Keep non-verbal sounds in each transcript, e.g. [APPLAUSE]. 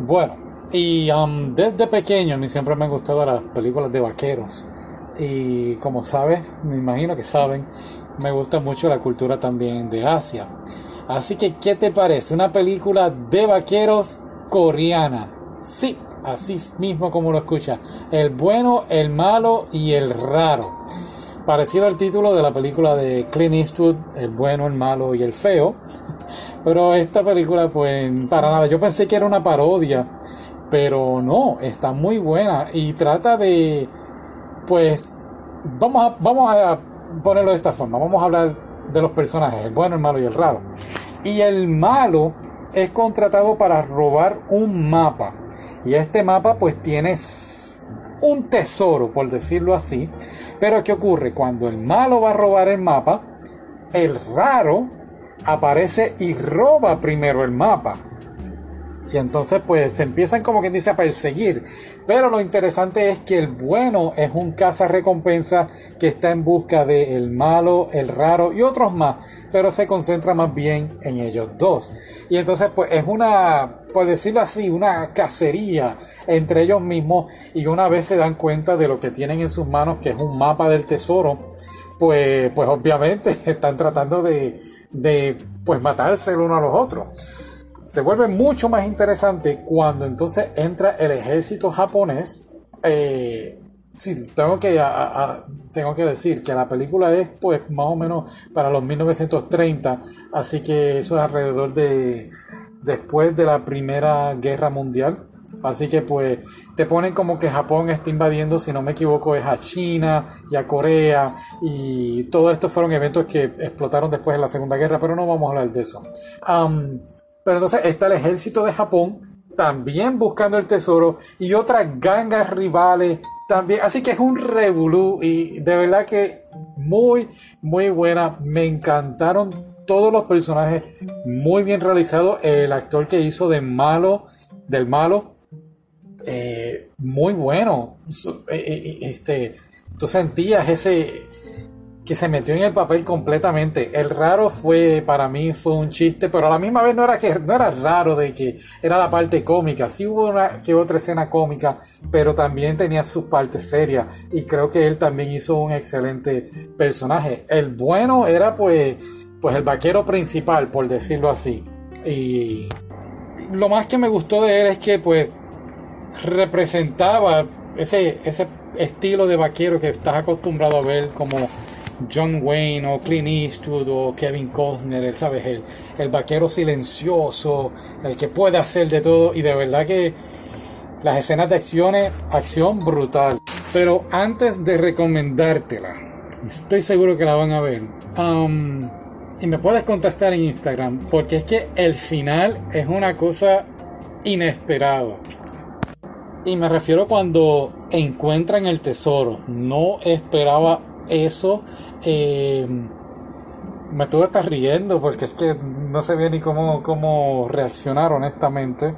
Bueno, y um, desde pequeño a mí siempre me han gustado las películas de vaqueros. Y como sabes, me imagino que saben, me gusta mucho la cultura también de Asia. Así que, ¿qué te parece? Una película de vaqueros coreana. Sí, así mismo como lo escucha. El bueno, el malo y el raro. Parecido al título de la película de Clint Eastwood, El bueno, el malo y el feo. Pero esta película, pues, para nada. Yo pensé que era una parodia. Pero no, está muy buena. Y trata de. Pues. Vamos a, vamos a ponerlo de esta forma. Vamos a hablar de los personajes, el bueno, el malo y el raro. Y el malo es contratado para robar un mapa. Y este mapa pues tiene un tesoro, por decirlo así. Pero ¿qué ocurre? Cuando el malo va a robar el mapa, el raro aparece y roba primero el mapa. Y entonces pues se empiezan como quien dice a perseguir. Pero lo interesante es que el bueno es un caza recompensa que está en busca de el malo, el raro y otros más. Pero se concentra más bien en ellos dos. Y entonces pues es una, por decirlo así, una cacería entre ellos mismos. Y una vez se dan cuenta de lo que tienen en sus manos, que es un mapa del tesoro, pues, pues obviamente [LAUGHS] están tratando de, de pues matarse uno a los otros se vuelve mucho más interesante cuando entonces entra el ejército japonés. Eh, sí, tengo que, tengo que decir que la película es pues más o menos para los 1930, así que eso es alrededor de después de la Primera Guerra Mundial. Así que pues te ponen como que Japón está invadiendo, si no me equivoco, es a China y a Corea y todo esto fueron eventos que explotaron después de la Segunda Guerra, pero no vamos a hablar de eso. Pero entonces está el ejército de Japón también buscando el tesoro y otras gangas rivales también. Así que es un revolú y de verdad que muy, muy buena. Me encantaron todos los personajes muy bien realizados. El actor que hizo de malo, del malo, eh, muy bueno. Eh, eh, este, tú sentías ese que se metió en el papel completamente. El raro fue, para mí, fue un chiste, pero a la misma vez no era que no era raro de que era la parte cómica. Sí hubo una que otra escena cómica, pero también tenía sus partes serias. Y creo que él también hizo un excelente personaje. El bueno era pues, pues el vaquero principal, por decirlo así. Y lo más que me gustó de él es que pues representaba ese, ese estilo de vaquero que estás acostumbrado a ver como John Wayne o Clint Eastwood o Kevin Costner, ¿sabes? El, el vaquero silencioso, el que puede hacer de todo y de verdad que las escenas de acciones, acción brutal. Pero antes de recomendártela, estoy seguro que la van a ver. Um, y me puedes contactar en Instagram, porque es que el final es una cosa inesperada. Y me refiero cuando encuentran el tesoro. No esperaba eso eh, me estuve hasta riendo porque es que no sabía ni cómo, cómo reaccionar honestamente.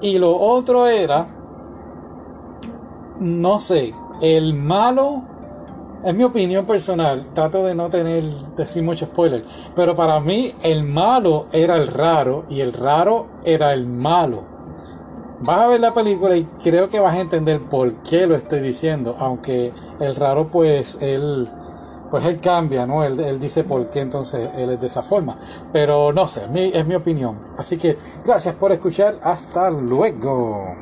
Y lo otro era, no sé, el malo, es mi opinión personal, trato de no tener, decir mucho spoiler, pero para mí el malo era el raro y el raro era el malo. Vas a ver la película y creo que vas a entender por qué lo estoy diciendo, aunque el raro pues él pues él cambia, ¿no? Él, dice por qué entonces él es de esa forma. Pero no sé, es mi opinión. Así que gracias por escuchar. Hasta luego.